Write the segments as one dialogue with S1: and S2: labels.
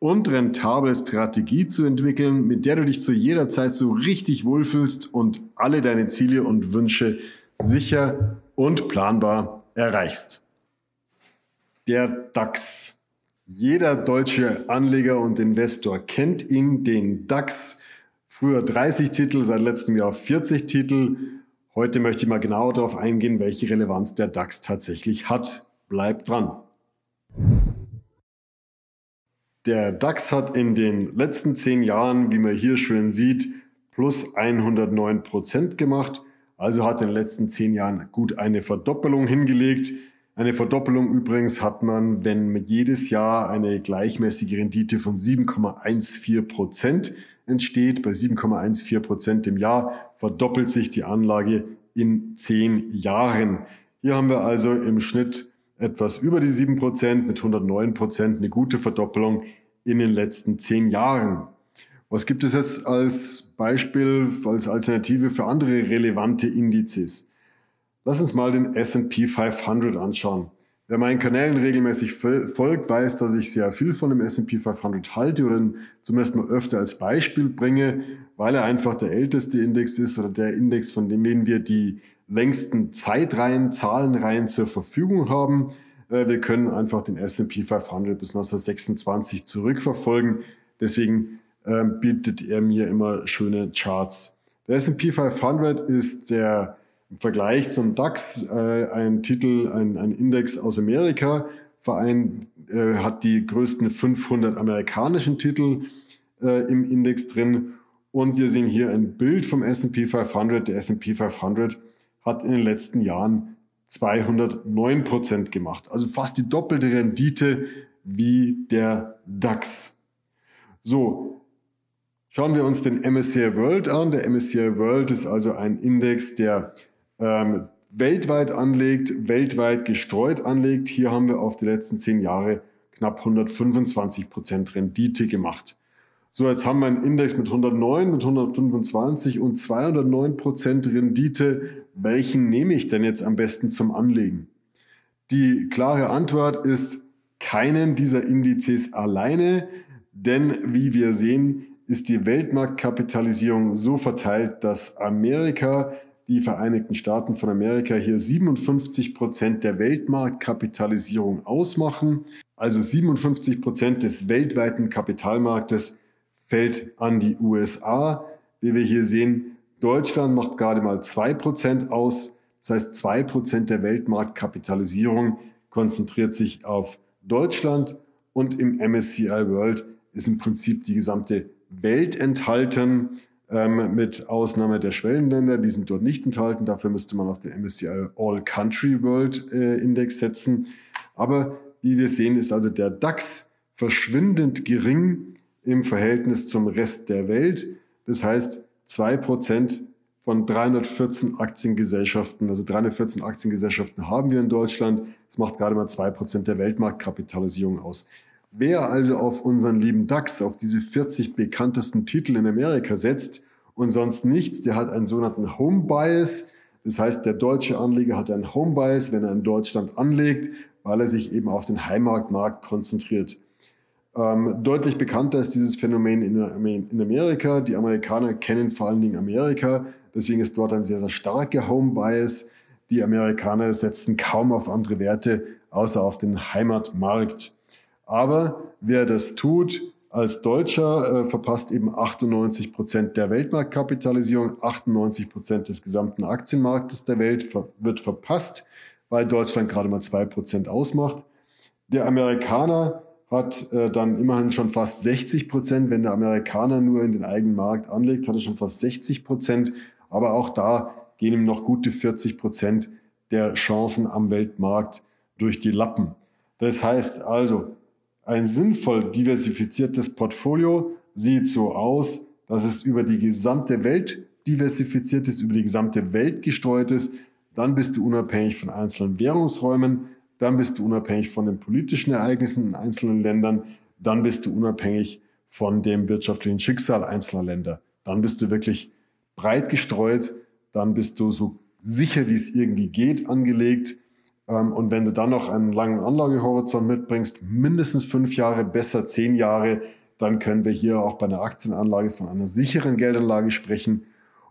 S1: und rentable Strategie zu entwickeln, mit der du dich zu jeder Zeit so richtig wohlfühlst und alle deine Ziele und Wünsche sicher und planbar erreichst. Der DAX. Jeder deutsche Anleger und Investor kennt ihn, den DAX. Früher 30 Titel, seit letztem Jahr 40 Titel. Heute möchte ich mal genau darauf eingehen, welche Relevanz der DAX tatsächlich hat. Bleibt dran. Der DAX hat in den letzten zehn Jahren, wie man hier schön sieht, plus 109 Prozent gemacht. Also hat in den letzten zehn Jahren gut eine Verdoppelung hingelegt. Eine Verdoppelung übrigens hat man, wenn jedes Jahr eine gleichmäßige Rendite von 7,14 Prozent entsteht. Bei 7,14 Prozent im Jahr verdoppelt sich die Anlage in zehn Jahren. Hier haben wir also im Schnitt etwas über die 7% mit 109% eine gute Verdoppelung in den letzten zehn Jahren. Was gibt es jetzt als Beispiel, als Alternative für andere relevante Indizes? Lass uns mal den S&P 500 anschauen. Wer meinen Kanälen regelmäßig folgt, weiß, dass ich sehr viel von dem S&P 500 halte oder zumindest mal öfter als Beispiel bringe, weil er einfach der älteste Index ist oder der Index, von dem wir die längsten Zeitreihen, Zahlenreihen zur Verfügung haben. Äh, wir können einfach den S&P 500 bis 1926 zurückverfolgen. Deswegen ähm, bietet er mir immer schöne Charts. Der S&P 500 ist der im Vergleich zum DAX äh, ein Titel, ein, ein Index aus Amerika. Verein äh, hat die größten 500 amerikanischen Titel äh, im Index drin. Und wir sehen hier ein Bild vom S&P 500. Der S&P 500 hat in den letzten Jahren 209 Prozent gemacht. Also fast die doppelte Rendite wie der DAX. So, schauen wir uns den MSCI World an. Der MSCI World ist also ein Index, der ähm, weltweit anlegt, weltweit gestreut anlegt. Hier haben wir auf die letzten zehn Jahre knapp 125 Prozent Rendite gemacht. So, jetzt haben wir einen Index mit 109, mit 125 und 209 Prozent Rendite. Welchen nehme ich denn jetzt am besten zum Anlegen? Die klare Antwort ist keinen dieser Indizes alleine, denn wie wir sehen, ist die Weltmarktkapitalisierung so verteilt, dass Amerika die Vereinigten Staaten von Amerika hier 57 Prozent der Weltmarktkapitalisierung ausmachen. Also 57 Prozent des weltweiten Kapitalmarktes fällt an die USA. Wie wir hier sehen, Deutschland macht gerade mal zwei Prozent aus. Das heißt, zwei Prozent der Weltmarktkapitalisierung konzentriert sich auf Deutschland und im MSCI World ist im Prinzip die gesamte Welt enthalten ähm, mit Ausnahme der Schwellenländer, die sind dort nicht enthalten. Dafür müsste man auf den MSCI All Country World äh, Index setzen. Aber wie wir sehen, ist also der DAX verschwindend gering im Verhältnis zum Rest der Welt. Das heißt, zwei Prozent von 314 Aktiengesellschaften, also 314 Aktiengesellschaften haben wir in Deutschland. Das macht gerade mal zwei Prozent der Weltmarktkapitalisierung aus. Wer also auf unseren lieben DAX, auf diese 40 bekanntesten Titel in Amerika setzt und sonst nichts, der hat einen sogenannten Home Bias. Das heißt, der deutsche Anleger hat einen Home Bias, wenn er in Deutschland anlegt, weil er sich eben auf den Heimatmarkt konzentriert. Ähm, deutlich bekannter ist dieses Phänomen in, in Amerika. Die Amerikaner kennen vor allen Dingen Amerika. Deswegen ist dort ein sehr, sehr starker Home Bias. Die Amerikaner setzen kaum auf andere Werte, außer auf den Heimatmarkt. Aber wer das tut, als Deutscher äh, verpasst eben 98 Prozent der Weltmarktkapitalisierung, 98 Prozent des gesamten Aktienmarktes der Welt ver wird verpasst, weil Deutschland gerade mal zwei Prozent ausmacht. Der Amerikaner hat äh, dann immerhin schon fast 60 Prozent. Wenn der Amerikaner nur in den eigenen Markt anlegt, hat er schon fast 60 Prozent. Aber auch da gehen ihm noch gute 40 Prozent der Chancen am Weltmarkt durch die Lappen. Das heißt also, ein sinnvoll diversifiziertes Portfolio sieht so aus, dass es über die gesamte Welt diversifiziert ist, über die gesamte Welt gestreut ist, dann bist du unabhängig von einzelnen Währungsräumen, dann bist du unabhängig von den politischen Ereignissen in einzelnen Ländern, dann bist du unabhängig von dem wirtschaftlichen Schicksal einzelner Länder. Dann bist du wirklich breit gestreut, dann bist du so sicher, wie es irgendwie geht, angelegt. Ähm, und wenn du dann noch einen langen Anlagehorizont mitbringst, mindestens fünf Jahre, besser zehn Jahre, dann können wir hier auch bei einer Aktienanlage von einer sicheren Geldanlage sprechen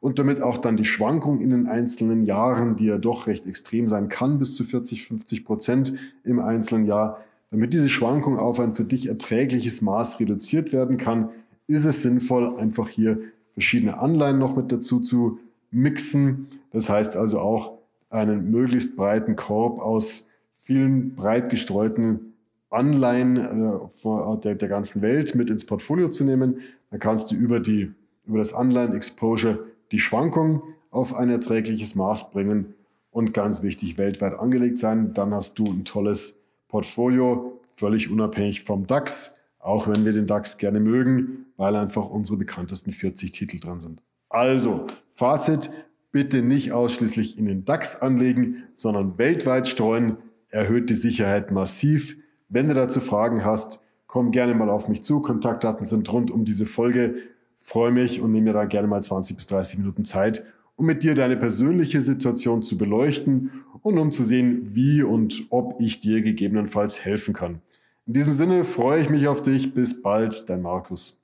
S1: und damit auch dann die Schwankung in den einzelnen Jahren, die ja doch recht extrem sein kann, bis zu 40, 50 Prozent im einzelnen Jahr, damit diese Schwankung auf ein für dich erträgliches Maß reduziert werden kann, ist es sinnvoll, einfach hier verschiedene Anleihen noch mit dazu zu mixen. Das heißt also auch einen möglichst breiten Korb aus vielen breit gestreuten Anleihen äh, der, der ganzen Welt mit ins Portfolio zu nehmen. Dann kannst du über, die, über das Anleihen-Exposure die Schwankung auf ein erträgliches Maß bringen und ganz wichtig, weltweit angelegt sein. Dann hast du ein tolles Portfolio, völlig unabhängig vom DAX, auch wenn wir den DAX gerne mögen, weil einfach unsere bekanntesten 40 Titel dran sind. Also, Fazit, bitte nicht ausschließlich in den DAX anlegen, sondern weltweit streuen, erhöht die Sicherheit massiv. Wenn du dazu Fragen hast, komm gerne mal auf mich zu. Kontaktdaten sind rund um diese Folge. Freue mich und nehme mir da gerne mal 20 bis 30 Minuten Zeit, um mit dir deine persönliche Situation zu beleuchten und um zu sehen, wie und ob ich dir gegebenenfalls helfen kann. In diesem Sinne freue ich mich auf dich. Bis bald, dein Markus.